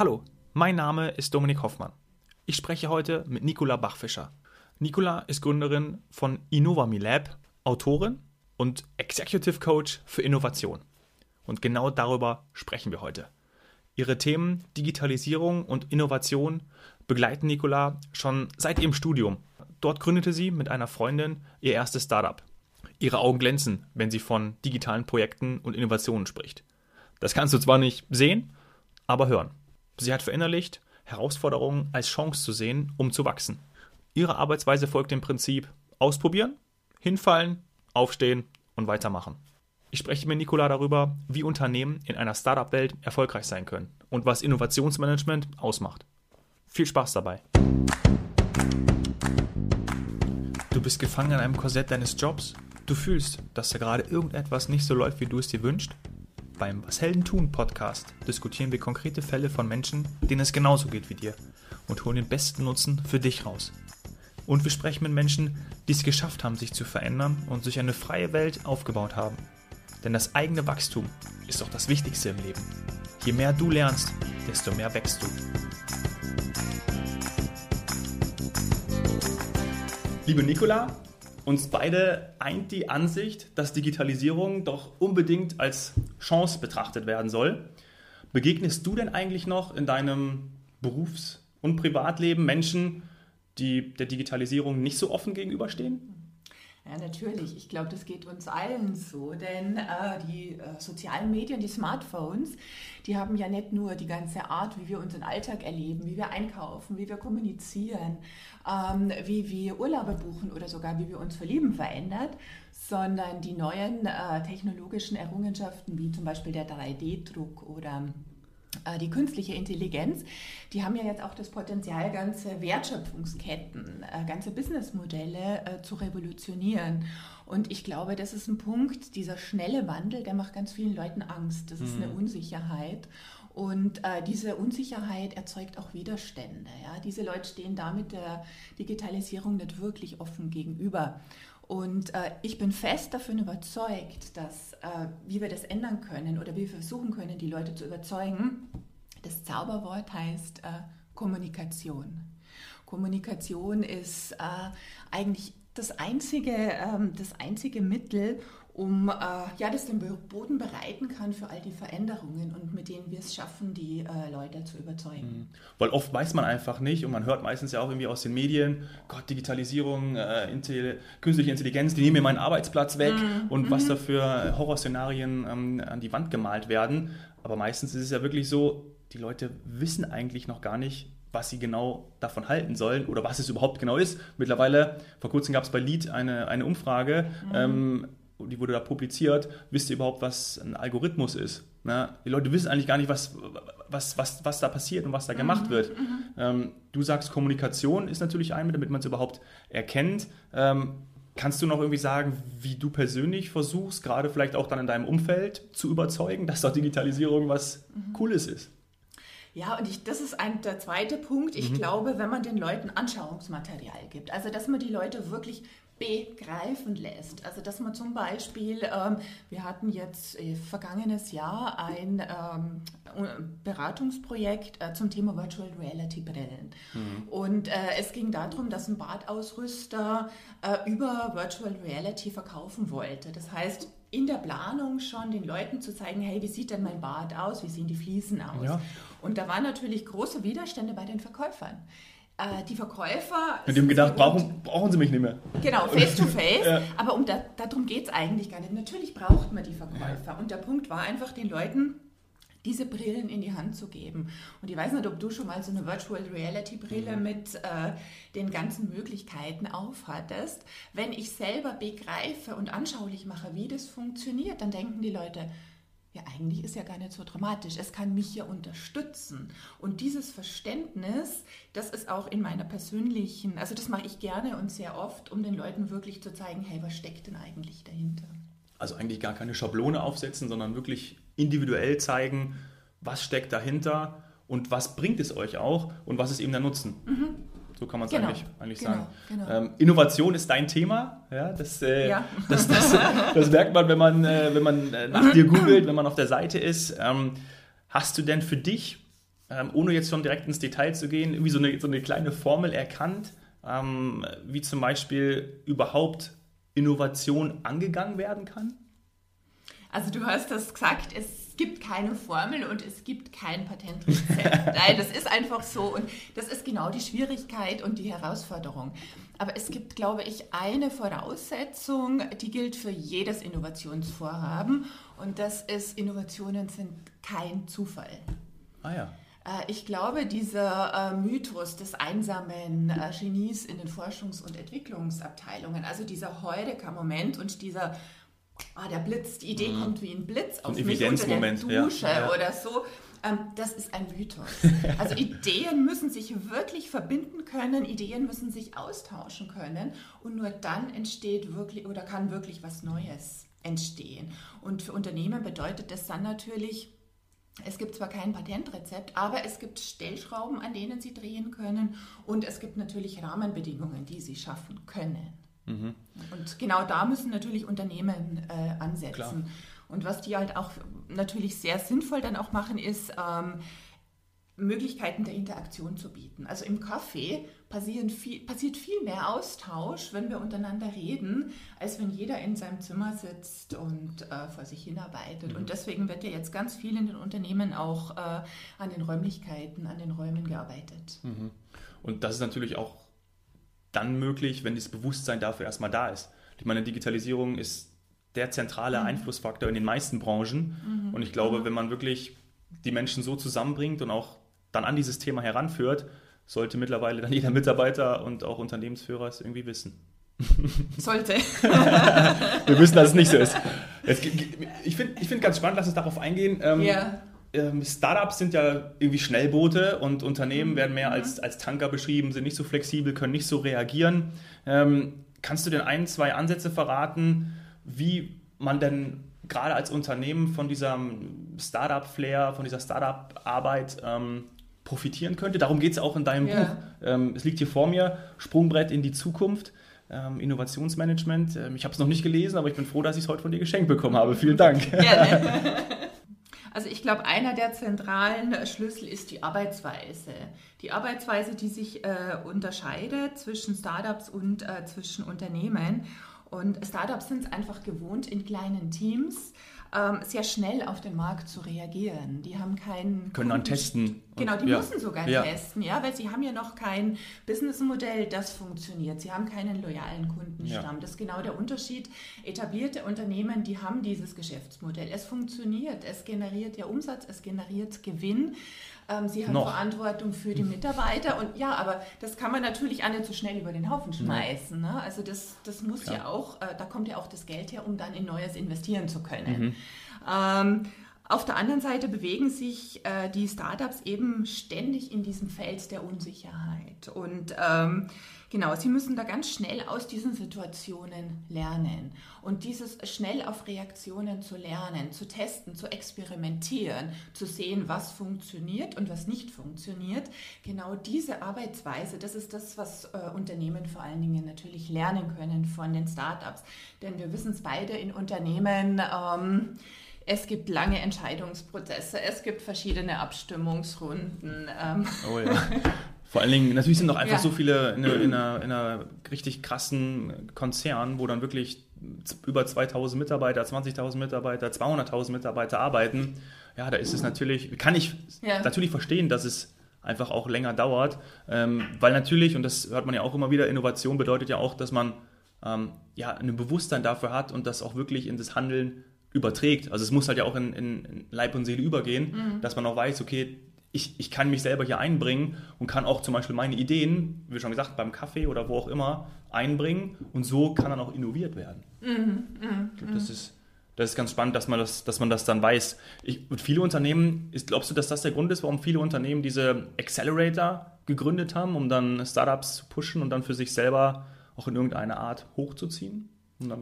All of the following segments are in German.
Hallo, mein Name ist Dominik Hoffmann. Ich spreche heute mit Nicola Bachfischer. Nicola ist Gründerin von Innovami Lab, Autorin und Executive Coach für Innovation. Und genau darüber sprechen wir heute. Ihre Themen Digitalisierung und Innovation begleiten Nicola schon seit ihrem Studium. Dort gründete sie mit einer Freundin ihr erstes Startup. Ihre Augen glänzen, wenn sie von digitalen Projekten und Innovationen spricht. Das kannst du zwar nicht sehen, aber hören. Sie hat verinnerlicht, Herausforderungen als Chance zu sehen, um zu wachsen. Ihre Arbeitsweise folgt dem Prinzip ausprobieren, hinfallen, aufstehen und weitermachen. Ich spreche mit Nicola darüber, wie Unternehmen in einer Startup-Welt erfolgreich sein können und was Innovationsmanagement ausmacht. Viel Spaß dabei. Du bist gefangen in einem Korsett deines Jobs. Du fühlst, dass da gerade irgendetwas nicht so läuft, wie du es dir wünschst. Beim Was Helden tun Podcast diskutieren wir konkrete Fälle von Menschen, denen es genauso geht wie dir und holen den besten Nutzen für dich raus. Und wir sprechen mit Menschen, die es geschafft haben, sich zu verändern und sich eine freie Welt aufgebaut haben. Denn das eigene Wachstum ist doch das Wichtigste im Leben. Je mehr du lernst, desto mehr wächst du. Liebe Nicola, uns beide eint die Ansicht, dass Digitalisierung doch unbedingt als Chance betrachtet werden soll. Begegnest du denn eigentlich noch in deinem Berufs- und Privatleben Menschen, die der Digitalisierung nicht so offen gegenüberstehen? Ja, natürlich. Ich glaube, das geht uns allen so, denn äh, die äh, sozialen Medien, die Smartphones, die haben ja nicht nur die ganze Art, wie wir unseren Alltag erleben, wie wir einkaufen, wie wir kommunizieren, ähm, wie wir Urlaube buchen oder sogar wie wir uns verlieben verändert, sondern die neuen äh, technologischen Errungenschaften wie zum Beispiel der 3D-Druck oder die künstliche Intelligenz, die haben ja jetzt auch das Potenzial, ganze Wertschöpfungsketten, äh, ganze Businessmodelle äh, zu revolutionieren. Und ich glaube, das ist ein Punkt, dieser schnelle Wandel, der macht ganz vielen Leuten Angst. Das ist eine mhm. Unsicherheit. Und äh, diese Unsicherheit erzeugt auch Widerstände. Ja? Diese Leute stehen damit der Digitalisierung nicht wirklich offen gegenüber. Und äh, ich bin fest davon überzeugt, dass äh, wie wir das ändern können oder wie wir versuchen können, die Leute zu überzeugen, das Zauberwort heißt äh, Kommunikation. Kommunikation ist äh, eigentlich das einzige, ähm, das einzige Mittel, um äh, ja, das den Boden bereiten kann für all die Veränderungen und mit denen wir es schaffen, die äh, Leute zu überzeugen. Mhm. Weil oft weiß man einfach nicht und man hört meistens ja auch irgendwie aus den Medien, Gott, Digitalisierung, äh, Intelli künstliche Intelligenz, die nehmen mir meinen Arbeitsplatz weg mhm. und mhm. was da für Horrorszenarien ähm, an die Wand gemalt werden. Aber meistens ist es ja wirklich so, die Leute wissen eigentlich noch gar nicht, was sie genau davon halten sollen oder was es überhaupt genau ist. Mittlerweile, vor kurzem gab es bei Lead eine, eine Umfrage, mhm. ähm, die wurde da publiziert, wisst ihr überhaupt, was ein Algorithmus ist? Na, die Leute wissen eigentlich gar nicht, was, was, was, was da passiert und was da gemacht mhm, wird. Mhm. Ähm, du sagst, Kommunikation ist natürlich ein, damit man es überhaupt erkennt. Ähm, kannst du noch irgendwie sagen, wie du persönlich versuchst, gerade vielleicht auch dann in deinem Umfeld zu überzeugen, dass doch Digitalisierung was mhm. Cooles ist? Ja, und ich, das ist ein, der zweite Punkt. Ich mhm. glaube, wenn man den Leuten Anschauungsmaterial gibt, also dass man die Leute wirklich begreifen lässt. Also dass man zum Beispiel, ähm, wir hatten jetzt äh, vergangenes Jahr ein ähm, Beratungsprojekt äh, zum Thema Virtual Reality Brillen. Mhm. Und äh, es ging darum, dass ein Badausrüster äh, über Virtual Reality verkaufen wollte. Das heißt, in der Planung schon den Leuten zu zeigen, hey, wie sieht denn mein Bad aus, wie sehen die Fliesen aus? Ja. Und da waren natürlich große Widerstände bei den Verkäufern die Verkäufer. Mit dem gedacht, brauchen, brauchen sie mich nicht mehr. Genau, face to face. ja. Aber um da, darum geht es eigentlich gar nicht. Natürlich braucht man die Verkäufer. Ja. Und der Punkt war einfach, den Leuten diese Brillen in die Hand zu geben. Und ich weiß nicht, ob du schon mal so eine Virtual Reality Brille mhm. mit äh, den ganzen Möglichkeiten aufhattest. Wenn ich selber begreife und anschaulich mache, wie das funktioniert, dann denken die Leute, ja, eigentlich ist ja gar nicht so dramatisch. Es kann mich ja unterstützen. Und dieses Verständnis, das ist auch in meiner persönlichen, also das mache ich gerne und sehr oft, um den Leuten wirklich zu zeigen, hey, was steckt denn eigentlich dahinter? Also eigentlich gar keine Schablone aufsetzen, sondern wirklich individuell zeigen, was steckt dahinter und was bringt es euch auch und was ist eben der Nutzen. Mhm. So kann man es genau, eigentlich, eigentlich genau, sagen. Genau. Ähm, Innovation ist dein Thema. Ja, das, äh, ja. das, das, das, merkt man, wenn man, äh, wenn man äh, nach dir googelt, wenn man auf der Seite ist. Ähm, hast du denn für dich ähm, ohne jetzt schon direkt ins Detail zu gehen, irgendwie so eine, so eine kleine Formel erkannt, ähm, wie zum Beispiel überhaupt Innovation angegangen werden kann? Also du hast das gesagt, es gibt keine Formel und es gibt kein Patentrezept. Nein, das ist einfach so und das ist genau die Schwierigkeit und die Herausforderung. Aber es gibt, glaube ich, eine Voraussetzung, die gilt für jedes Innovationsvorhaben und das ist, Innovationen sind kein Zufall. Ah ja. Äh, ich glaube, dieser äh, Mythos des einsamen äh, Genies in den Forschungs- und Entwicklungsabteilungen, also dieser Heureka-Moment und dieser, ah, der Blitz, die Idee mhm. kommt wie ein Blitz auf ein mich unter der Dusche ja. oder so, ähm, das ist ein Mythos. Also Ideen müssen sich wirklich verbinden können, Ideen müssen sich austauschen können und nur dann entsteht wirklich oder kann wirklich was Neues entstehen. Und für Unternehmen bedeutet das dann natürlich, es gibt zwar kein Patentrezept, aber es gibt Stellschrauben, an denen Sie drehen können und es gibt natürlich Rahmenbedingungen, die Sie schaffen können. Mhm. Und genau da müssen natürlich Unternehmen äh, ansetzen. Klar. Und was die halt auch natürlich sehr sinnvoll dann auch machen, ist, ähm, Möglichkeiten der Interaktion zu bieten. Also im Café viel, passiert viel mehr Austausch, wenn wir untereinander reden, als wenn jeder in seinem Zimmer sitzt und äh, vor sich hinarbeitet. Mhm. Und deswegen wird ja jetzt ganz viel in den Unternehmen auch äh, an den Räumlichkeiten, an den Räumen gearbeitet. Mhm. Und das ist natürlich auch dann möglich, wenn das Bewusstsein dafür erstmal da ist. Ich meine, Digitalisierung ist der zentrale mhm. Einflussfaktor in den meisten Branchen. Mhm. Und ich glaube, mhm. wenn man wirklich die Menschen so zusammenbringt und auch dann an dieses Thema heranführt, sollte mittlerweile dann jeder Mitarbeiter und auch Unternehmensführer es irgendwie wissen. Sollte. Wir wissen, dass es nicht so ist. Jetzt, ich finde ich find ganz spannend, lass uns darauf eingehen. Ähm, ja. Ähm, Startups sind ja irgendwie Schnellboote und Unternehmen mhm. werden mehr als, als Tanker beschrieben, sind nicht so flexibel, können nicht so reagieren. Ähm, kannst du denn ein, zwei Ansätze verraten, wie man denn gerade als Unternehmen von diesem Startup-Flair, von dieser Startup-Arbeit ähm, profitieren könnte. Darum geht es auch in deinem ja. Buch. Ähm, es liegt hier vor mir, Sprungbrett in die Zukunft. Ähm, Innovationsmanagement. Ähm, ich habe es noch nicht gelesen, aber ich bin froh, dass ich es heute von dir geschenkt bekommen habe. Vielen Dank. Gerne. Also ich glaube, einer der zentralen Schlüssel ist die Arbeitsweise. Die Arbeitsweise, die sich äh, unterscheidet zwischen Startups und äh, zwischen Unternehmen. Und Startups sind es einfach gewohnt, in kleinen Teams ähm, sehr schnell auf den Markt zu reagieren. Die haben keinen. Können dann testen. Genau, die ja. müssen sogar ja. testen, ja, weil sie haben ja noch kein Businessmodell, das funktioniert. Sie haben keinen loyalen Kundenstamm. Ja. Das ist genau der Unterschied. Etablierte Unternehmen, die haben dieses Geschäftsmodell. Es funktioniert, es generiert ja Umsatz, es generiert Gewinn. Ähm, sie haben noch. Verantwortung für die Mitarbeiter und ja, aber das kann man natürlich auch nicht so schnell über den Haufen schmeißen. Ne? Also das, das muss ja, ja auch, äh, da kommt ja auch das Geld her, um dann in Neues investieren zu können. Mhm. Ähm, auf der anderen Seite bewegen sich äh, die Startups eben ständig in diesem Feld der Unsicherheit. Und ähm, genau, sie müssen da ganz schnell aus diesen Situationen lernen. Und dieses schnell auf Reaktionen zu lernen, zu testen, zu experimentieren, zu sehen, was funktioniert und was nicht funktioniert, genau diese Arbeitsweise, das ist das, was äh, Unternehmen vor allen Dingen natürlich lernen können von den Startups. Denn wir wissen es beide in Unternehmen. Ähm, es gibt lange Entscheidungsprozesse, es gibt verschiedene Abstimmungsrunden. Ähm. Oh ja. Vor allen Dingen, natürlich sind noch einfach ja. so viele in, in, einer, in einer richtig krassen Konzern, wo dann wirklich über 2000 Mitarbeiter, 20.000 Mitarbeiter, 200.000 Mitarbeiter arbeiten. Ja, da ist es natürlich, kann ich ja. natürlich verstehen, dass es einfach auch länger dauert, ähm, weil natürlich, und das hört man ja auch immer wieder, Innovation bedeutet ja auch, dass man ähm, ja, ein Bewusstsein dafür hat und das auch wirklich in das Handeln überträgt. Also es muss halt ja auch in, in Leib und Seele übergehen, mhm. dass man auch weiß, okay, ich, ich kann mich selber hier einbringen und kann auch zum Beispiel meine Ideen, wie schon gesagt, beim Kaffee oder wo auch immer, einbringen und so kann dann auch innoviert werden. Mhm. Mhm. Das, ist, das ist ganz spannend, dass man das, dass man das dann weiß. Ich, und viele Unternehmen, ist, glaubst du, dass das der Grund ist, warum viele Unternehmen diese Accelerator gegründet haben, um dann Startups zu pushen und dann für sich selber auch in irgendeiner Art hochzuziehen?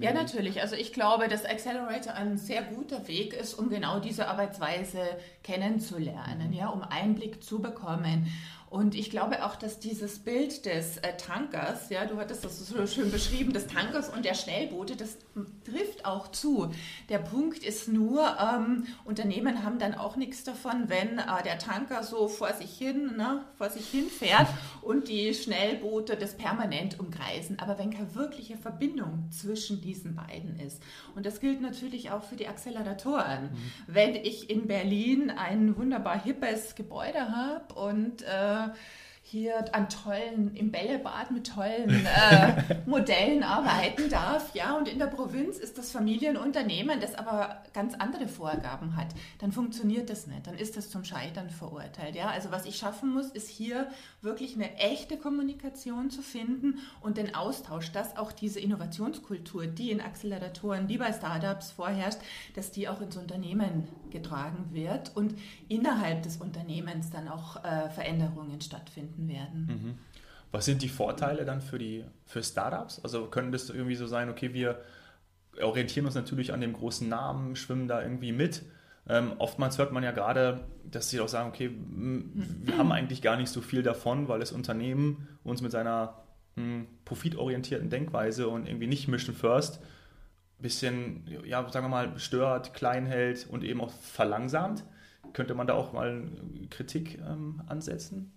Ja, natürlich. Also ich glaube, dass Accelerator ein sehr guter Weg ist, um genau diese Arbeitsweise kennenzulernen, ja, um Einblick zu bekommen. Und ich glaube auch, dass dieses Bild des äh, Tankers, ja, du hattest das so schön beschrieben, des Tankers und der Schnellboote, das trifft auch zu. Der Punkt ist nur, ähm, Unternehmen haben dann auch nichts davon, wenn äh, der Tanker so vor sich hin, ne, vor sich hin fährt und die Schnellboote das permanent umkreisen. Aber wenn keine wirkliche Verbindung zwischen diesen beiden ist. Und das gilt natürlich auch für die Acceleratoren. Mhm. Wenn ich in Berlin ein wunderbar hippes Gebäude habe und äh, ela hier an tollen, im Bällebad mit tollen äh, Modellen arbeiten darf, ja, und in der Provinz ist das Familienunternehmen, das aber ganz andere Vorgaben hat, dann funktioniert das nicht, dann ist das zum Scheitern verurteilt, ja. Also was ich schaffen muss, ist hier wirklich eine echte Kommunikation zu finden und den Austausch, dass auch diese Innovationskultur, die in Acceleratoren, die bei Startups vorherrscht, dass die auch ins Unternehmen getragen wird und innerhalb des Unternehmens dann auch äh, Veränderungen stattfinden gefunden werden. Mhm. Was sind die Vorteile dann für die für Startups? Also können das irgendwie so sein, okay, wir orientieren uns natürlich an dem großen Namen, schwimmen da irgendwie mit. Ähm, oftmals hört man ja gerade, dass sie auch sagen, okay, wir haben eigentlich gar nicht so viel davon, weil das Unternehmen uns mit seiner mh, profitorientierten Denkweise und irgendwie nicht Mission First bisschen, ja, sagen wir mal, stört, klein hält und eben auch verlangsamt. Könnte man da auch mal Kritik ähm, ansetzen?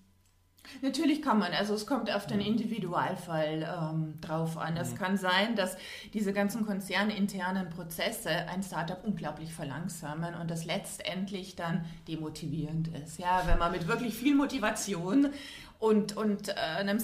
Natürlich kann man, also es kommt auf den Individualfall ähm, drauf an. Es mhm. kann sein, dass diese ganzen konzerninternen Prozesse ein Startup unglaublich verlangsamen und das letztendlich dann demotivierend ist. Ja, wenn man mit wirklich viel Motivation und, und äh, eine,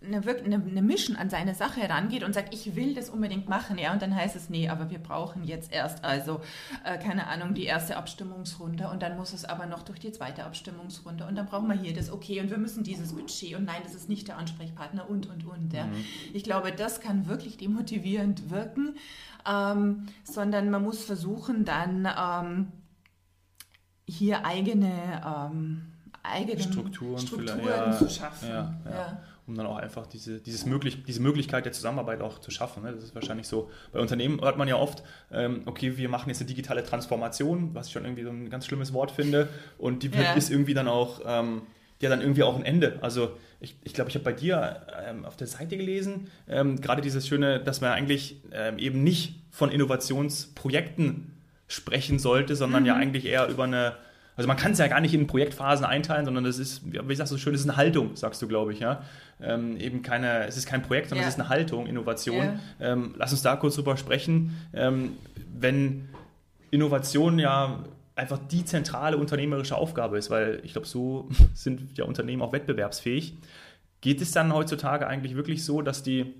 eine, eine Mission an seine Sache herangeht und sagt, ich will das unbedingt machen, ja, und dann heißt es, nee, aber wir brauchen jetzt erst also, äh, keine Ahnung, die erste Abstimmungsrunde und dann muss es aber noch durch die zweite Abstimmungsrunde und dann brauchen wir hier das Okay und wir müssen dieses Budget und nein, das ist nicht der Ansprechpartner und, und, und. Ja. Mhm. Ich glaube, das kann wirklich demotivierend wirken, ähm, sondern man muss versuchen, dann ähm, hier eigene... Ähm, eigenen Strukturen, Strukturen ja, zu schaffen. Ja, ja. Um dann auch einfach diese, dieses möglich, diese Möglichkeit der Zusammenarbeit auch zu schaffen. Ne? Das ist wahrscheinlich so. Bei Unternehmen hört man ja oft, ähm, okay, wir machen jetzt eine digitale Transformation, was ich schon irgendwie so ein ganz schlimmes Wort finde. Und die ist irgendwie dann auch, ähm, ja, dann irgendwie auch ein Ende. Also ich glaube, ich, glaub, ich habe bei dir ähm, auf der Seite gelesen, gerade dieses Schöne, dass man eigentlich eben nicht von Innovationsprojekten sprechen sollte, sondern mhm. ja eigentlich eher über eine also man kann es ja gar nicht in Projektphasen einteilen, sondern das ist, wie sagst du so schön, das ist eine Haltung, sagst du, glaube ich, ja. Ähm, eben keine, es ist kein Projekt, sondern yeah. es ist eine Haltung, Innovation. Yeah. Ähm, lass uns da kurz drüber sprechen. Ähm, wenn Innovation ja einfach die zentrale unternehmerische Aufgabe ist, weil ich glaube, so sind ja Unternehmen auch wettbewerbsfähig. Geht es dann heutzutage eigentlich wirklich so, dass die,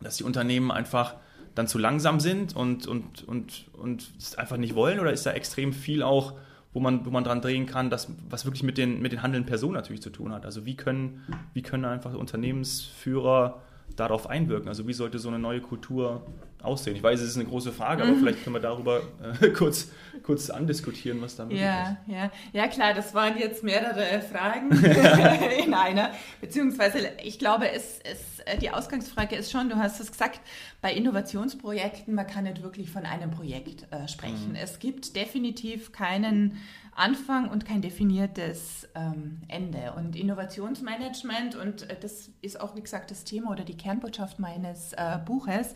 dass die Unternehmen einfach dann zu langsam sind und, und, und, und es einfach nicht wollen oder ist da extrem viel auch wo man, wo man dran drehen kann, das, was wirklich mit den, mit den handelnden Personen natürlich zu tun hat. Also wie können, wie können einfach Unternehmensführer darauf einwirken? Also wie sollte so eine neue Kultur aussehen? Ich weiß, es ist eine große Frage, aber mhm. vielleicht können wir darüber äh, kurz, kurz andiskutieren, was damit ja, ist. Ja, ja, klar, das waren jetzt mehrere Fragen in einer. Beziehungsweise, ich glaube, es, es, äh, die Ausgangsfrage ist schon, du hast es gesagt, bei Innovationsprojekten, man kann nicht wirklich von einem Projekt äh, sprechen. Mhm. Es gibt definitiv keinen Anfang und kein definiertes ähm, Ende. Und Innovationsmanagement, und äh, das ist auch, wie gesagt, das Thema oder die Kernbotschaft meines äh, Buches,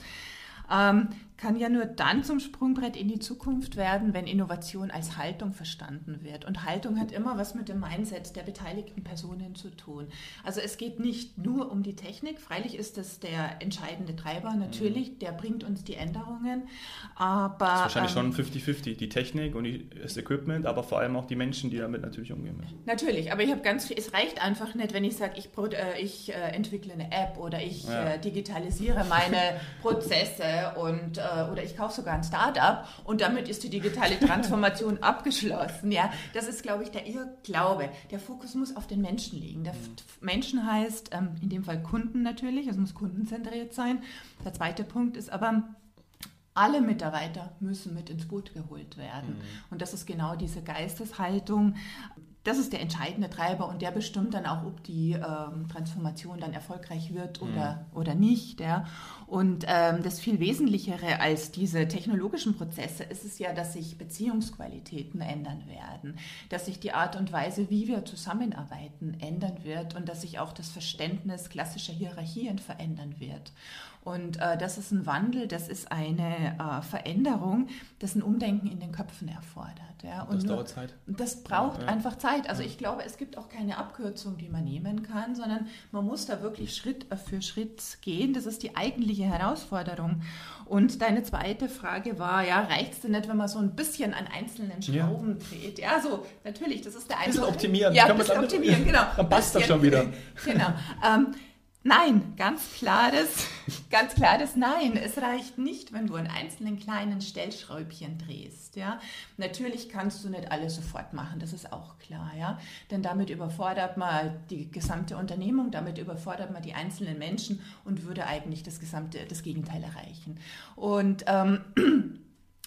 ähm, kann ja nur dann zum Sprungbrett in die Zukunft werden, wenn Innovation als Haltung verstanden wird. Und Haltung hat immer was mit dem Mindset der beteiligten Personen zu tun. Also es geht nicht nur um die Technik, freilich ist das der entscheidende Treiber, natürlich, mhm. der bringt uns die Änderungen, aber... Das ist wahrscheinlich ähm, schon 50-50, die Technik und die, das Equipment, aber vor allem auch die Menschen, die damit natürlich umgehen müssen. Natürlich, aber ich habe ganz viel, es reicht einfach nicht, wenn ich sage, ich, äh, ich äh, entwickle eine App oder ich ja. äh, digitalisiere meine Prozesse und äh, oder ich kaufe sogar ein Startup und damit ist die digitale Transformation abgeschlossen. Ja, das ist, glaube ich, der Irrglaube. Der Fokus muss auf den Menschen liegen. Der mhm. Menschen heißt ähm, in dem Fall Kunden natürlich, es muss kundenzentriert sein. Der zweite Punkt ist aber, alle Mitarbeiter müssen mit ins Boot geholt werden. Mhm. Und das ist genau diese Geisteshaltung, das ist der entscheidende Treiber und der bestimmt dann auch, ob die ähm, Transformation dann erfolgreich wird oder, mhm. oder nicht. Ja. Und ähm, das viel Wesentlichere als diese technologischen Prozesse ist es ja, dass sich Beziehungsqualitäten ändern werden, dass sich die Art und Weise, wie wir zusammenarbeiten, ändern wird und dass sich auch das Verständnis klassischer Hierarchien verändern wird. Und äh, das ist ein Wandel, das ist eine äh, Veränderung, das ein Umdenken in den Köpfen erfordert. Ja. Und das nur, dauert Zeit. Das braucht ja, ja. einfach Zeit. Also ich glaube, es gibt auch keine Abkürzung, die man nehmen kann, sondern man muss da wirklich Schritt für Schritt gehen. Das ist die eigentliche Herausforderung. Und deine zweite Frage war, ja, reicht es denn nicht, wenn man so ein bisschen an einzelnen Schrauben dreht? Ja, so, natürlich, das ist der. Ein bisschen optimieren. Ja, ein bisschen optimieren, genau. Dann passt das schon wieder. Genau. Ähm, Nein, ganz klares, ganz klares Nein. Es reicht nicht, wenn du an einzelnen kleinen Stellschräubchen drehst. Ja, natürlich kannst du nicht alles sofort machen. Das ist auch klar. Ja, denn damit überfordert man die gesamte Unternehmung, damit überfordert man die einzelnen Menschen und würde eigentlich das gesamte, das Gegenteil erreichen. Und ähm,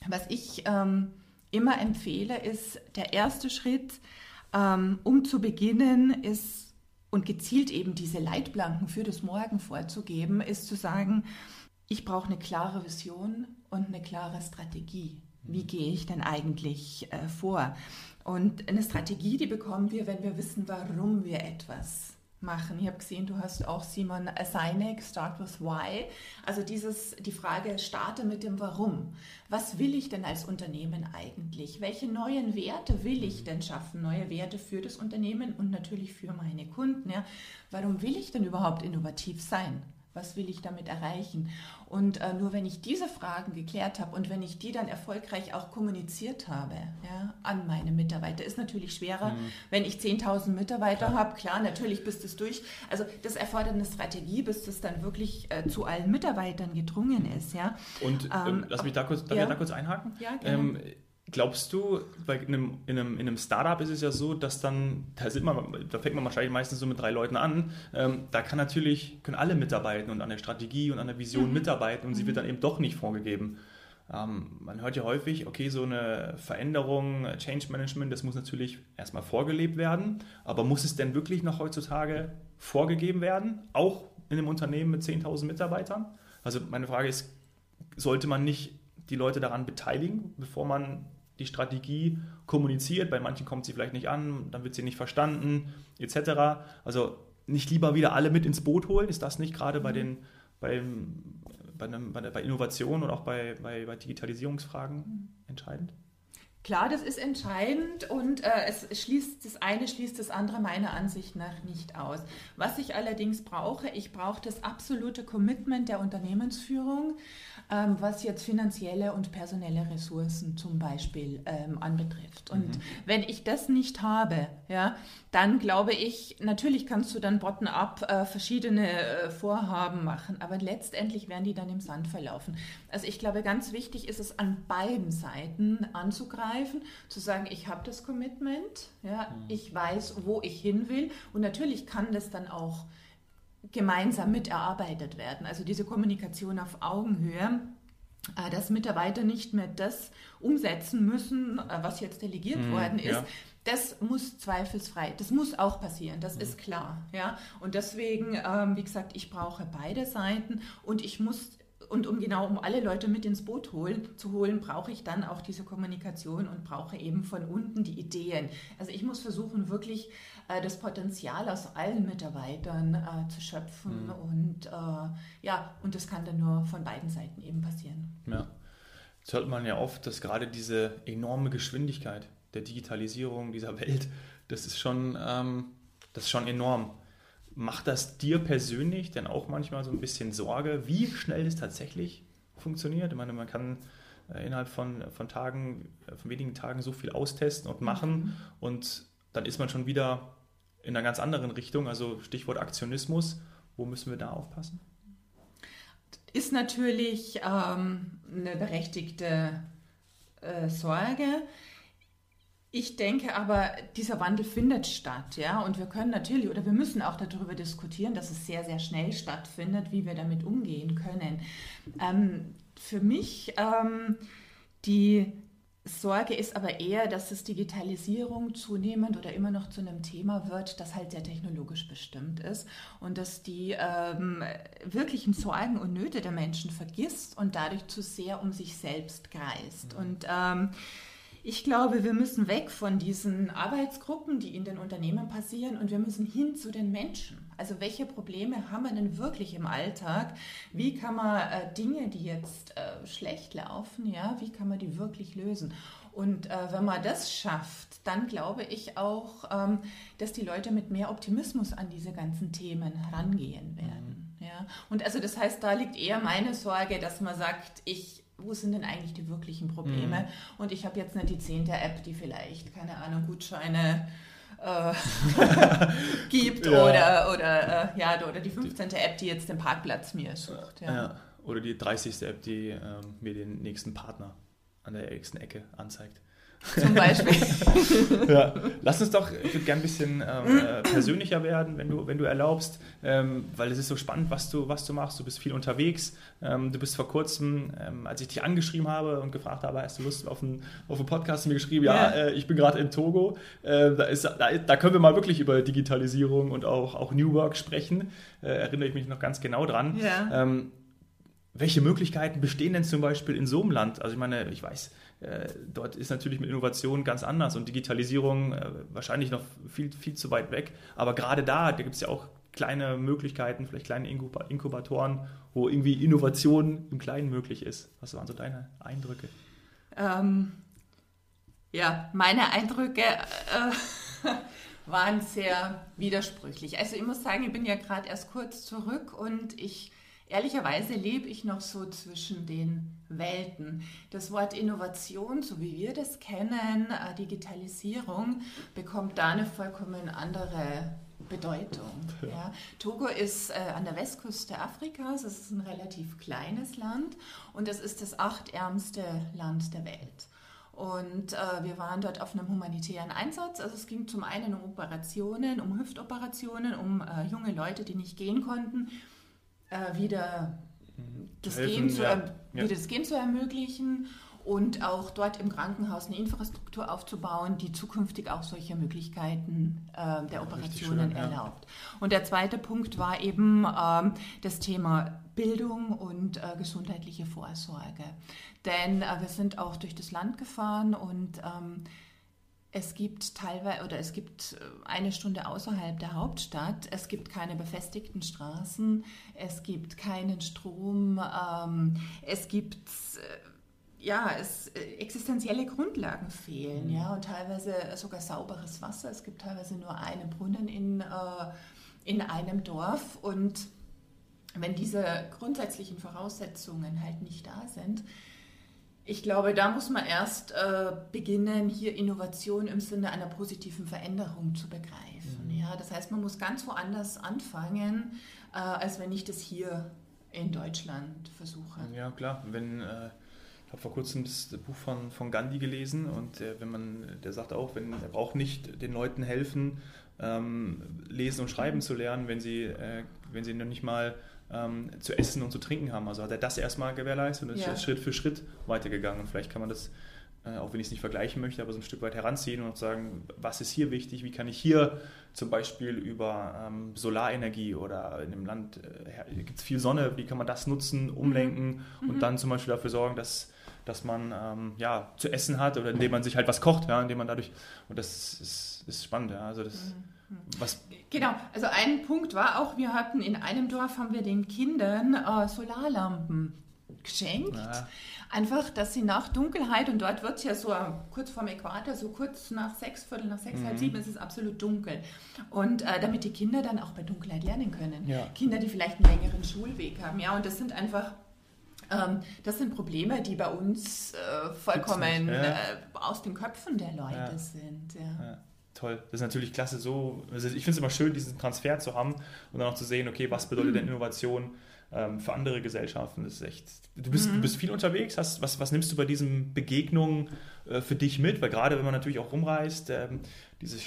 was ich ähm, immer empfehle, ist der erste Schritt, ähm, um zu beginnen, ist und gezielt eben diese Leitplanken für das Morgen vorzugeben, ist zu sagen, ich brauche eine klare Vision und eine klare Strategie. Wie gehe ich denn eigentlich äh, vor? Und eine Strategie, die bekommen wir, wenn wir wissen, warum wir etwas machen. Ich habe gesehen, du hast auch Simon Seinek, Start with Why. Also dieses, die Frage, starte mit dem Warum. Was will ich denn als Unternehmen eigentlich? Welche neuen Werte will ich denn schaffen? Neue Werte für das Unternehmen und natürlich für meine Kunden. Ja? Warum will ich denn überhaupt innovativ sein? Was will ich damit erreichen? Und äh, nur wenn ich diese Fragen geklärt habe und wenn ich die dann erfolgreich auch kommuniziert habe ja, an meine Mitarbeiter, ist natürlich schwerer, mhm. wenn ich 10.000 Mitarbeiter habe. Klar, natürlich bist es durch. Also das erfordert eine Strategie, bis das dann wirklich äh, zu allen Mitarbeitern gedrungen ist. Ja. Und ähm, ähm lass mich da kurz, darf ja. ich da kurz einhaken? Ja, gerne. Ähm, Glaubst du, bei einem, in, einem, in einem Startup ist es ja so, dass dann, da, sind man, da fängt man wahrscheinlich meistens so mit drei Leuten an, ähm, da kann natürlich, können alle mitarbeiten und an der Strategie und an der Vision mhm. mitarbeiten und sie wird mhm. dann eben doch nicht vorgegeben. Ähm, man hört ja häufig, okay, so eine Veränderung, Change Management, das muss natürlich erstmal vorgelebt werden, aber muss es denn wirklich noch heutzutage vorgegeben werden, auch in einem Unternehmen mit 10.000 Mitarbeitern? Also meine Frage ist, sollte man nicht die Leute daran beteiligen, bevor man die Strategie kommuniziert. Bei manchen kommt sie vielleicht nicht an, dann wird sie nicht verstanden, etc. Also nicht lieber wieder alle mit ins Boot holen. Ist das nicht gerade bei mhm. den beim, bei, einem, bei, bei Innovation und auch bei, bei, bei Digitalisierungsfragen mhm. entscheidend? Klar, das ist entscheidend und äh, es schließt das eine schließt das andere meiner Ansicht nach nicht aus. Was ich allerdings brauche, ich brauche das absolute Commitment der Unternehmensführung, ähm, was jetzt finanzielle und personelle Ressourcen zum Beispiel ähm, anbetrifft. Und mhm. wenn ich das nicht habe, ja, dann glaube ich, natürlich kannst du dann bottom-up äh, verschiedene äh, Vorhaben machen, aber letztendlich werden die dann im Sand verlaufen. Also ich glaube, ganz wichtig ist es an beiden Seiten anzugreifen greifen, zu sagen, ich habe das Commitment, ja, mhm. ich weiß, wo ich hin will und natürlich kann das dann auch gemeinsam miterarbeitet werden. Also diese Kommunikation auf Augenhöhe, äh, dass Mitarbeiter nicht mehr das umsetzen müssen, äh, was jetzt delegiert mhm, worden ist. Ja. Das muss zweifelsfrei, das muss auch passieren, das mhm. ist klar. Ja? Und deswegen, ähm, wie gesagt, ich brauche beide Seiten und ich muss und um genau um alle Leute mit ins Boot holen, zu holen, brauche ich dann auch diese Kommunikation und brauche eben von unten die Ideen. Also ich muss versuchen, wirklich äh, das Potenzial aus allen Mitarbeitern äh, zu schöpfen mhm. und äh, ja, und das kann dann nur von beiden Seiten eben passieren. Ja. Jetzt hört man ja oft, dass gerade diese enorme Geschwindigkeit der Digitalisierung dieser Welt, das ist schon, ähm, das ist schon enorm. Macht das dir persönlich denn auch manchmal so ein bisschen Sorge, wie schnell es tatsächlich funktioniert? Ich meine, man kann äh, innerhalb von, von Tagen, äh, von wenigen Tagen so viel austesten und machen mhm. und dann ist man schon wieder in einer ganz anderen Richtung. Also Stichwort Aktionismus. Wo müssen wir da aufpassen? Ist natürlich ähm, eine berechtigte äh, Sorge. Ich denke aber, dieser Wandel findet statt, ja, und wir können natürlich oder wir müssen auch darüber diskutieren, dass es sehr, sehr schnell stattfindet, wie wir damit umgehen können. Ähm, für mich ähm, die Sorge ist aber eher, dass es Digitalisierung zunehmend oder immer noch zu einem Thema wird, das halt sehr technologisch bestimmt ist und dass die ähm, wirklichen Sorgen und Nöte der Menschen vergisst und dadurch zu sehr um sich selbst kreist. Mhm. Und ähm, ich glaube, wir müssen weg von diesen Arbeitsgruppen, die in den Unternehmen passieren, und wir müssen hin zu den Menschen. Also welche Probleme haben wir denn wirklich im Alltag? Wie kann man äh, Dinge, die jetzt äh, schlecht laufen, ja, wie kann man die wirklich lösen? Und äh, wenn man das schafft, dann glaube ich auch, ähm, dass die Leute mit mehr Optimismus an diese ganzen Themen herangehen werden. Mhm. Ja? Und also das heißt, da liegt eher meine Sorge, dass man sagt, ich wo sind denn eigentlich die wirklichen Probleme? Mhm. Und ich habe jetzt nicht die zehnte App, die vielleicht, keine Ahnung, Gutscheine äh, gibt ja. oder, oder, äh, ja, oder die 15. App, die jetzt den Parkplatz mir sucht. Ja. ja. Oder die 30. App, die ähm, mir den nächsten Partner an der nächsten Ecke anzeigt. Zum Beispiel. ja. Lass uns doch, ich würde gerne ein bisschen ähm, äh, persönlicher werden, wenn du, wenn du erlaubst, ähm, weil es ist so spannend, was du, was du machst. Du bist viel unterwegs. Ähm, du bist vor kurzem, ähm, als ich dich angeschrieben habe und gefragt habe, hast du Lust auf einen, auf einen Podcast, mir geschrieben, ja, ja äh, ich bin gerade in Togo. Äh, da, ist, da, da, können wir mal wirklich über Digitalisierung und auch, auch New Work sprechen. Äh, erinnere ich mich noch ganz genau dran. Ja. Welche Möglichkeiten bestehen denn zum Beispiel in so einem Land? Also ich meine, ich weiß, äh, dort ist natürlich mit Innovation ganz anders und Digitalisierung äh, wahrscheinlich noch viel, viel zu weit weg. Aber gerade da, da gibt es ja auch kleine Möglichkeiten, vielleicht kleine Inkubatoren, wo irgendwie Innovation im Kleinen möglich ist. Was waren so deine Eindrücke? Ähm, ja, meine Eindrücke äh, waren sehr widersprüchlich. Also ich muss sagen, ich bin ja gerade erst kurz zurück und ich Ehrlicherweise lebe ich noch so zwischen den Welten. Das Wort Innovation, so wie wir das kennen, äh, Digitalisierung, bekommt da eine vollkommen andere Bedeutung. Ja. Togo ist äh, an der Westküste Afrikas, es ist ein relativ kleines Land und es ist das achtärmste Land der Welt. Und äh, wir waren dort auf einem humanitären Einsatz. Also es ging zum einen um Operationen, um Hüftoperationen, um äh, junge Leute, die nicht gehen konnten äh, wieder, das Helfen, Gehen zu, ja. wieder das Gehen zu ermöglichen und auch dort im Krankenhaus eine Infrastruktur aufzubauen, die zukünftig auch solche Möglichkeiten äh, der Operationen schön, erlaubt. Ja. Und der zweite Punkt war eben ähm, das Thema Bildung und äh, gesundheitliche Vorsorge. Denn äh, wir sind auch durch das Land gefahren und ähm, es gibt teilweise oder es gibt äh, eine Stunde außerhalb der Hauptstadt. Es gibt keine befestigten Straßen. Es gibt keinen Strom. Ähm, es gibt äh, ja, es, äh, existenzielle Grundlagen fehlen, mhm. ja, und teilweise sogar sauberes Wasser. Es gibt teilweise nur einen Brunnen in, äh, in einem Dorf und wenn diese grundsätzlichen Voraussetzungen halt nicht da sind, ich glaube, da muss man erst äh, beginnen, hier Innovation im Sinne einer positiven Veränderung zu begreifen. Mhm. Ja, das heißt, man muss ganz woanders anfangen, äh, als wenn ich das hier in Deutschland versuche. Ja, klar. Wenn, äh, ich habe vor kurzem das Buch von, von Gandhi gelesen und der, wenn man, der sagt auch, wenn, er braucht nicht den Leuten helfen, ähm, lesen und schreiben mhm. zu lernen, wenn sie, äh, wenn sie noch nicht mal ähm, zu essen und zu trinken haben. Also hat er das erstmal gewährleistet und ist ja. Schritt für Schritt weitergegangen. Und vielleicht kann man das, äh, auch wenn ich es nicht vergleichen möchte, aber so ein Stück weit heranziehen und sagen, was ist hier wichtig, wie kann ich hier zum Beispiel über ähm, Solarenergie oder in dem Land äh, gibt es viel Sonne, wie kann man das nutzen, umlenken mhm. und mhm. dann zum Beispiel dafür sorgen, dass dass man ähm, ja, zu essen hat oder indem man sich halt was kocht, ja, indem man dadurch, und das ist, ist spannend, ja, also das, mhm. Was? Genau, also ein Punkt war auch, wir hatten in einem Dorf, haben wir den Kindern äh, Solarlampen geschenkt. Ja. Einfach, dass sie nach Dunkelheit, und dort wird es ja so kurz vorm Äquator, so kurz nach sechs, Viertel nach sechs, mhm. halb sieben, ist es absolut dunkel. Und äh, damit die Kinder dann auch bei Dunkelheit lernen können. Ja. Kinder, die vielleicht einen längeren Schulweg haben. Ja, und das sind einfach ähm, das sind Probleme, die bei uns äh, vollkommen ja. äh, aus den Köpfen der Leute ja. sind. Ja toll. Das ist natürlich klasse so. Also ich finde es immer schön, diesen Transfer zu haben und dann auch zu sehen, okay, was bedeutet denn Innovation ähm, für andere Gesellschaften? Das ist echt. Du bist, mhm. du bist viel unterwegs. Hast, was, was nimmst du bei diesen Begegnungen äh, für dich mit? Weil gerade wenn man natürlich auch rumreist, ähm, dieses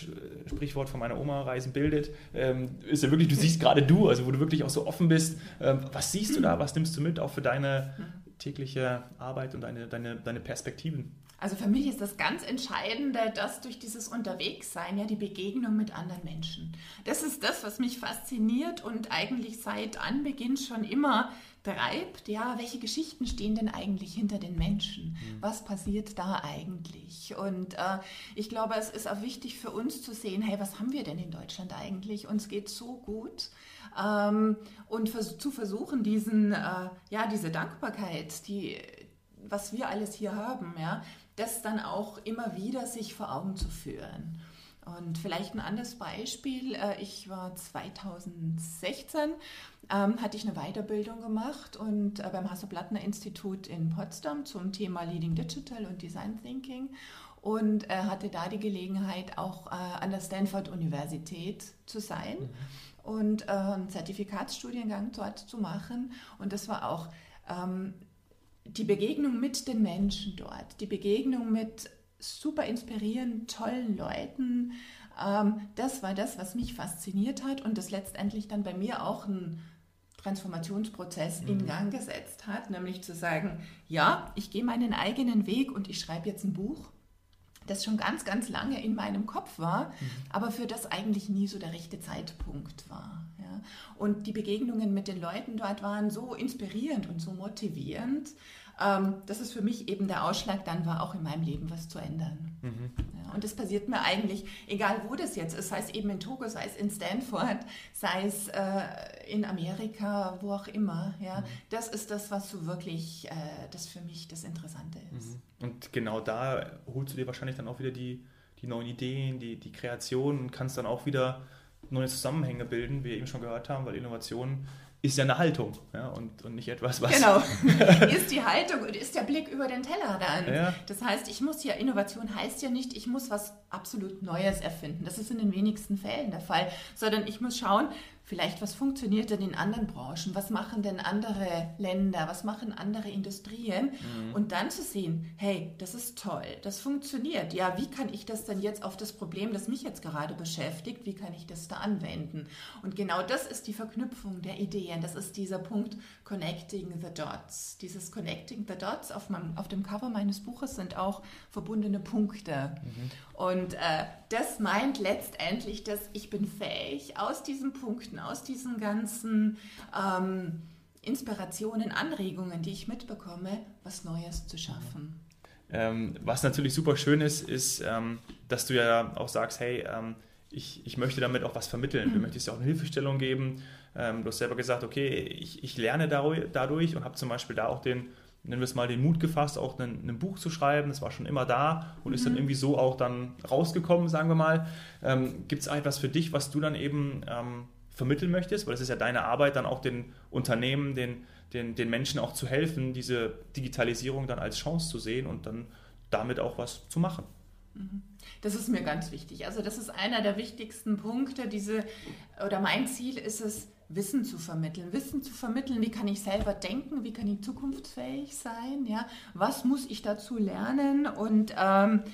Sprichwort von meiner Oma, Reisen bildet, ähm, ist ja wirklich, du siehst gerade du, also wo du wirklich auch so offen bist. Ähm, was siehst du da? Was nimmst du mit auch für deine mhm. Tägliche Arbeit und deine, deine, deine Perspektiven? Also für mich ist das ganz Entscheidende, dass durch dieses Unterwegssein ja die Begegnung mit anderen Menschen. Das ist das, was mich fasziniert und eigentlich seit Anbeginn schon immer treibt. Ja, welche Geschichten stehen denn eigentlich hinter den Menschen? Mhm. Was passiert da eigentlich? Und äh, ich glaube, es ist auch wichtig für uns zu sehen, hey, was haben wir denn in Deutschland eigentlich? Uns geht so gut. Ähm, und vers zu versuchen, diesen, äh, ja, diese Dankbarkeit, die, was wir alles hier haben, ja, das dann auch immer wieder sich vor Augen zu führen. Und vielleicht ein anderes Beispiel. Äh, ich war 2016, ähm, hatte ich eine Weiterbildung gemacht und äh, beim Hasso-Plattner Institut in Potsdam zum Thema Leading Digital und Design Thinking und äh, hatte da die Gelegenheit, auch äh, an der Stanford-Universität zu sein mhm. und äh, einen Zertifikatsstudiengang dort zu machen. Und das war auch ähm, die Begegnung mit den Menschen dort, die Begegnung mit super inspirierenden, tollen Leuten, ähm, das war das, was mich fasziniert hat und das letztendlich dann bei mir auch einen Transformationsprozess mhm. in Gang gesetzt hat, nämlich zu sagen, ja, ich gehe meinen eigenen Weg und ich schreibe jetzt ein Buch, das schon ganz, ganz lange in meinem Kopf war, mhm. aber für das eigentlich nie so der rechte Zeitpunkt war. Ja. Und die Begegnungen mit den Leuten dort waren so inspirierend und so motivierend, ähm, dass es für mich eben der Ausschlag dann war, auch in meinem Leben was zu ändern. Mhm. Ja, und das passiert mir eigentlich, egal wo das jetzt ist, sei es eben in Togo, sei es in Stanford, sei es äh, in Amerika, wo auch immer. Ja, mhm. Das ist das, was so wirklich, äh, das für mich das Interessante ist. Mhm. Und genau da holst du dir wahrscheinlich dann auch wieder die, die neuen Ideen, die, die Kreation und kannst dann auch wieder neue Zusammenhänge bilden, wie wir eben schon gehört haben, weil Innovation ist ja eine Haltung ja, und, nicht etwas, was. Genau, ist die Haltung und ist der Blick über den Teller dann. Ja. Das heißt, ich muss ja, Innovation heißt ja nicht, ich muss was absolut Neues erfinden. Das ist in den wenigsten Fällen der Fall, sondern ich muss schauen, vielleicht, was funktioniert denn in anderen Branchen? Was machen denn andere Länder? Was machen andere Industrien? Mhm. Und dann zu sehen, hey, das ist toll, das funktioniert. Ja, wie kann ich das denn jetzt auf das Problem, das mich jetzt gerade beschäftigt, wie kann ich das da anwenden? Und genau das ist die Verknüpfung der Ideen. Das ist dieser Punkt Connecting the Dots. Dieses Connecting the Dots auf, meinem, auf dem Cover meines Buches sind auch verbundene Punkte. Mhm. Und äh, das meint letztendlich, dass ich bin fähig, aus diesen Punkten, aus diesen ganzen ähm, Inspirationen, Anregungen, die ich mitbekomme, was Neues zu schaffen. Ähm, was natürlich super schön ist, ist, ähm, dass du ja auch sagst, hey, ähm, ich, ich möchte damit auch was vermitteln. Mhm. Du möchtest ja auch eine Hilfestellung geben. Ähm, du hast selber gesagt, okay, ich, ich lerne dadurch und habe zum Beispiel da auch den nennen wir es mal, den Mut gefasst, auch ein, ein Buch zu schreiben. Das war schon immer da und mhm. ist dann mhm. irgendwie so auch dann rausgekommen, sagen wir mal. Ähm, Gibt es etwas für dich, was du dann eben ähm, vermitteln möchtest? Weil es ist ja deine Arbeit, dann auch den Unternehmen, den, den, den Menschen auch zu helfen, diese Digitalisierung dann als Chance zu sehen und dann damit auch was zu machen. Mhm. Das ist mir ganz wichtig. Also das ist einer der wichtigsten Punkte. Diese oder mein Ziel ist es, Wissen zu vermitteln. Wissen zu vermitteln, wie kann ich selber denken, wie kann ich zukunftsfähig sein, ja, was muss ich dazu lernen und ähm,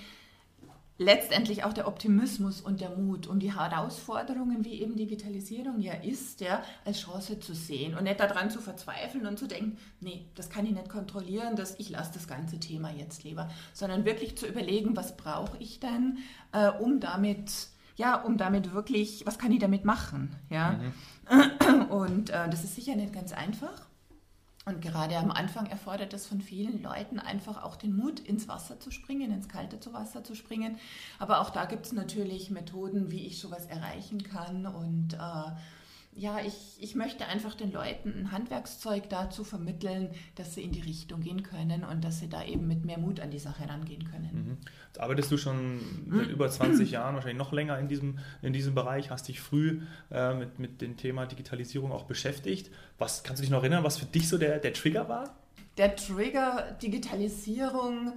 letztendlich auch der Optimismus und der Mut, um die Herausforderungen, wie eben Digitalisierung ja ist, ja, als Chance zu sehen und nicht daran zu verzweifeln und zu denken, nee, das kann ich nicht kontrollieren, das, ich lasse das ganze Thema jetzt lieber, sondern wirklich zu überlegen, was brauche ich denn, äh, um damit ja, um damit wirklich, was kann ich damit machen? Ja? Mhm. Und äh, das ist sicher nicht ganz einfach. Und gerade am Anfang erfordert es von vielen Leuten einfach auch den Mut, ins Wasser zu springen, ins kalte Wasser zu springen. Aber auch da gibt es natürlich Methoden, wie ich sowas erreichen kann. Und äh, ja, ich, ich möchte einfach den Leuten ein Handwerkszeug dazu vermitteln, dass sie in die Richtung gehen können und dass sie da eben mit mehr Mut an die Sache rangehen können. Mhm. Jetzt arbeitest du schon seit über 20 Jahren, wahrscheinlich noch länger in diesem, in diesem Bereich, hast dich früh äh, mit, mit dem Thema Digitalisierung auch beschäftigt. Was kannst du dich noch erinnern, was für dich so der, der Trigger war? Der Trigger Digitalisierung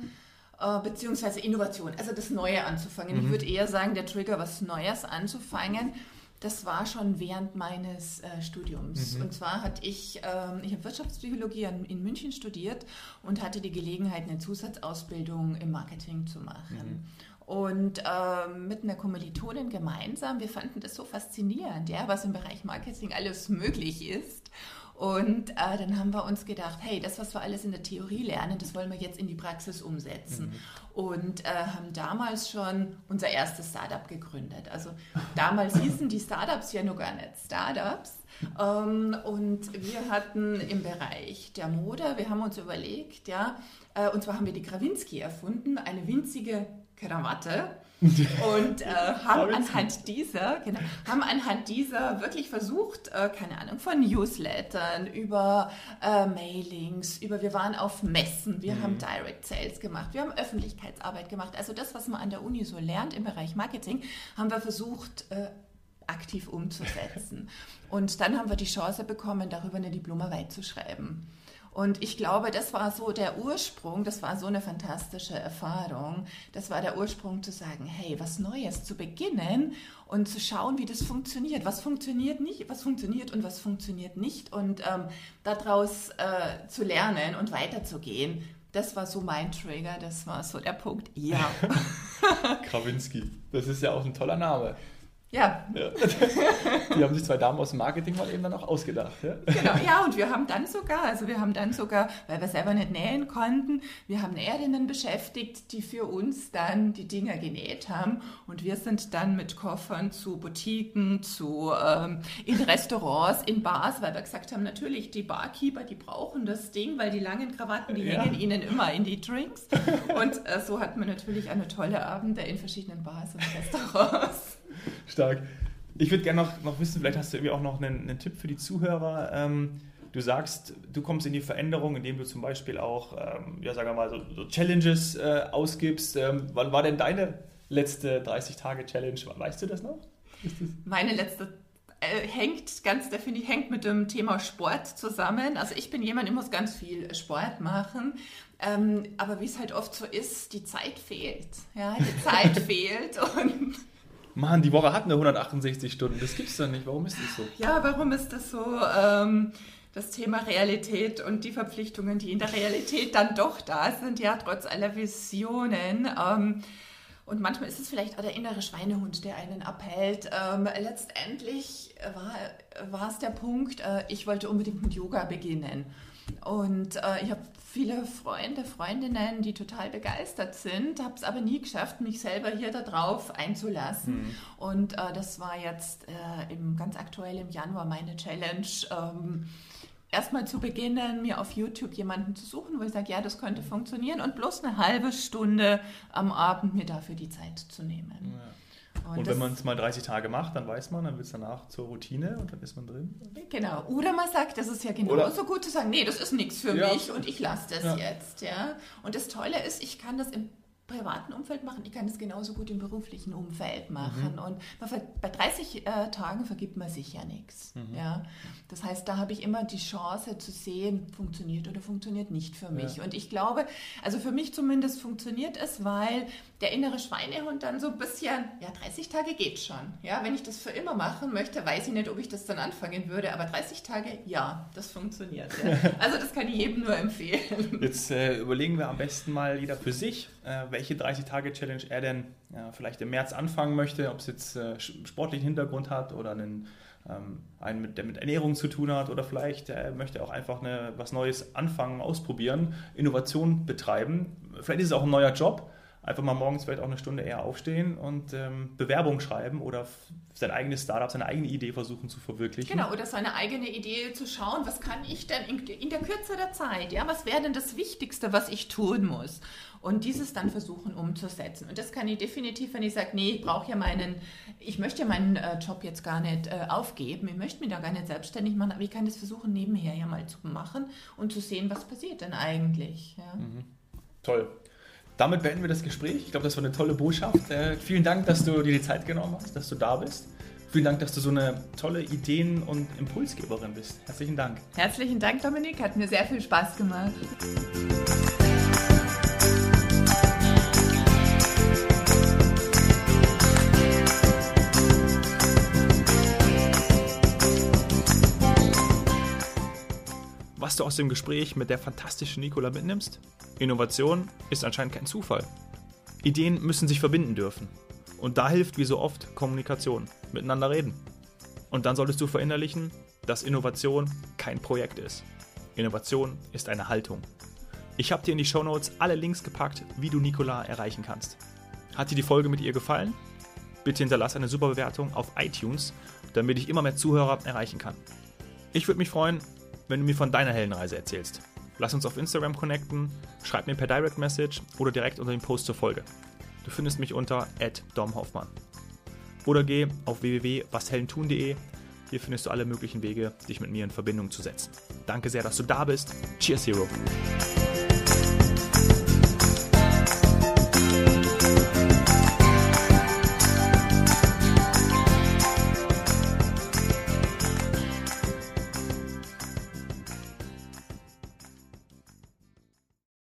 äh, beziehungsweise Innovation, also das Neue anzufangen. Mhm. Ich würde eher sagen, der Trigger, was Neues anzufangen das war schon während meines äh, Studiums. Mhm. Und zwar hatte ich, ähm, ich habe Wirtschaftspsychologie in, München studiert und hatte die Gelegenheit, eine Zusatzausbildung im Marketing zu machen. Mhm. Und ähm, mit einer Kommilitonin gemeinsam, wir fanden das so faszinierend, ja, was im Bereich Marketing alles möglich ist. Und äh, dann haben wir uns gedacht, hey, das, was wir alles in der Theorie lernen, das wollen wir jetzt in die Praxis umsetzen. Mhm. Und äh, haben damals schon unser erstes Startup gegründet. Also damals hießen die Startups ja nur gar nicht Startups. Ähm, und wir hatten im Bereich der Mode, wir haben uns überlegt, ja, äh, und zwar haben wir die Krawinski erfunden, eine winzige Krawatte und äh, haben anhand dieser, genau, haben anhand dieser wirklich versucht, äh, keine Ahnung, von Newslettern über äh, Mailings, über wir waren auf Messen, wir mhm. haben Direct Sales gemacht, wir haben Öffentlichkeitsarbeit gemacht. Also das, was man an der Uni so lernt im Bereich Marketing, haben wir versucht äh, aktiv umzusetzen. Und dann haben wir die Chance bekommen, darüber eine Diplomarbeit zu schreiben. Und ich glaube, das war so der Ursprung, das war so eine fantastische Erfahrung. Das war der Ursprung zu sagen, hey, was Neues zu beginnen und zu schauen, wie das funktioniert. Was funktioniert nicht, was funktioniert und was funktioniert nicht. Und ähm, daraus äh, zu lernen und weiterzugehen. Das war so mein Trigger, das war so der Punkt. Ja. Krawinski, das ist ja auch ein toller Name. Ja. ja. Die haben sich zwei Damen aus dem Marketing mal eben dann auch ausgedacht. Ja? Genau, ja, und wir haben dann sogar, also wir haben dann sogar, weil wir selber nicht nähen konnten, wir haben Näherinnen beschäftigt, die für uns dann die Dinger genäht haben. Und wir sind dann mit Koffern zu Boutiquen, zu ähm, in Restaurants, in Bars, weil wir gesagt haben, natürlich, die Barkeeper, die brauchen das Ding, weil die langen Krawatten, die ja. hängen ihnen immer in die Drinks. Und äh, so hat man natürlich eine tolle Abende in verschiedenen Bars und Restaurants. Stark. Ich würde gerne noch, noch wissen, vielleicht hast du irgendwie auch noch einen, einen Tipp für die Zuhörer. Ähm, du sagst, du kommst in die Veränderung, indem du zum Beispiel auch, ähm, ja, sagen wir mal, so, so Challenges äh, ausgibst. Ähm, wann war denn deine letzte 30-Tage-Challenge? Weißt du das noch? Das Meine letzte äh, hängt ganz definitiv hängt mit dem Thema Sport zusammen. Also ich bin jemand, ich muss ganz viel Sport machen. Ähm, aber wie es halt oft so ist, die Zeit fehlt. Ja, die Zeit fehlt und Mann, die Woche hat eine 168 Stunden. Das gibt's doch nicht. Warum ist das so? Ja, warum ist das so? Ähm, das Thema Realität und die Verpflichtungen, die in der Realität dann doch da sind, ja, trotz aller Visionen. Ähm, und manchmal ist es vielleicht auch der innere Schweinehund, der einen abhält. Ähm, letztendlich war, es der Punkt, äh, ich wollte unbedingt mit Yoga beginnen. Und äh, ich habe viele Freunde, Freundinnen, die total begeistert sind, habe es aber nie geschafft, mich selber hier darauf einzulassen. Mhm. Und äh, das war jetzt äh, im, ganz aktuell im Januar meine Challenge. Ähm, Erstmal zu beginnen, mir auf YouTube jemanden zu suchen, wo ich sage, ja, das könnte funktionieren und bloß eine halbe Stunde am Abend mir dafür die Zeit zu nehmen. Ja. Und, und wenn man es mal 30 Tage macht, dann weiß man, dann wird es danach zur Routine und dann ist man drin. Genau. Oder man sagt, das ist ja genauso gut zu sagen, nee, das ist nichts für ja. mich und ich lasse das ja. jetzt. Ja? Und das Tolle ist, ich kann das im privaten Umfeld machen, ich kann es genauso gut im beruflichen Umfeld machen. Mhm. Und bei 30 äh, Tagen vergibt man sich ja nichts. Mhm. Ja? Das heißt, da habe ich immer die Chance zu sehen, funktioniert oder funktioniert nicht für mich. Ja. Und ich glaube, also für mich zumindest funktioniert es, weil der innere Schweinehund dann so ein bisschen, ja, 30 Tage geht schon. Ja, wenn ich das für immer machen möchte, weiß ich nicht, ob ich das dann anfangen würde, aber 30 Tage, ja, das funktioniert. Ja. Also das kann ich jedem nur empfehlen. Jetzt äh, überlegen wir am besten mal jeder für sich, welche 30-Tage-Challenge er denn ja, vielleicht im März anfangen möchte, ob es jetzt äh, sportlichen Hintergrund hat oder einen, ähm, einen mit, der mit Ernährung zu tun hat oder vielleicht äh, möchte auch einfach eine, was Neues anfangen, ausprobieren, Innovation betreiben. Vielleicht ist es auch ein neuer Job einfach mal morgens vielleicht auch eine Stunde eher aufstehen und ähm, Bewerbung schreiben oder sein eigenes Startup, seine eigene Idee versuchen zu verwirklichen. Genau, oder seine eigene Idee zu schauen, was kann ich denn in, in der Kürze der Zeit, ja, was wäre denn das Wichtigste, was ich tun muss? Und dieses dann versuchen umzusetzen. Und das kann ich definitiv, wenn ich sage, nee, ich brauche ja meinen, ich möchte ja meinen äh, Job jetzt gar nicht äh, aufgeben, ich möchte mich da gar nicht selbstständig machen, aber ich kann das versuchen, nebenher ja mal zu machen und zu sehen, was passiert denn eigentlich. Ja. Mhm. Toll. Damit beenden wir das Gespräch. Ich glaube, das war eine tolle Botschaft. Äh, vielen Dank, dass du dir die Zeit genommen hast, dass du da bist. Vielen Dank, dass du so eine tolle Ideen- und Impulsgeberin bist. Herzlichen Dank. Herzlichen Dank, Dominik. Hat mir sehr viel Spaß gemacht. Was du aus dem Gespräch mit der fantastischen Nicola mitnimmst? Innovation ist anscheinend kein Zufall. Ideen müssen sich verbinden dürfen. Und da hilft wie so oft Kommunikation, miteinander reden. Und dann solltest du verinnerlichen, dass Innovation kein Projekt ist. Innovation ist eine Haltung. Ich habe dir in die Shownotes alle Links gepackt, wie du Nicola erreichen kannst. Hat dir die Folge mit ihr gefallen? Bitte hinterlass eine super Bewertung auf iTunes, damit ich immer mehr Zuhörer erreichen kann. Ich würde mich freuen, wenn du mir von deiner Heldenreise erzählst. Lass uns auf Instagram connecten, schreib mir per Direct Message oder direkt unter dem Post zur Folge. Du findest mich unter @domhoffmann. Oder geh auf www.washeldentun.de. Hier findest du alle möglichen Wege, dich mit mir in Verbindung zu setzen. Danke sehr, dass du da bist. Cheers, Hero.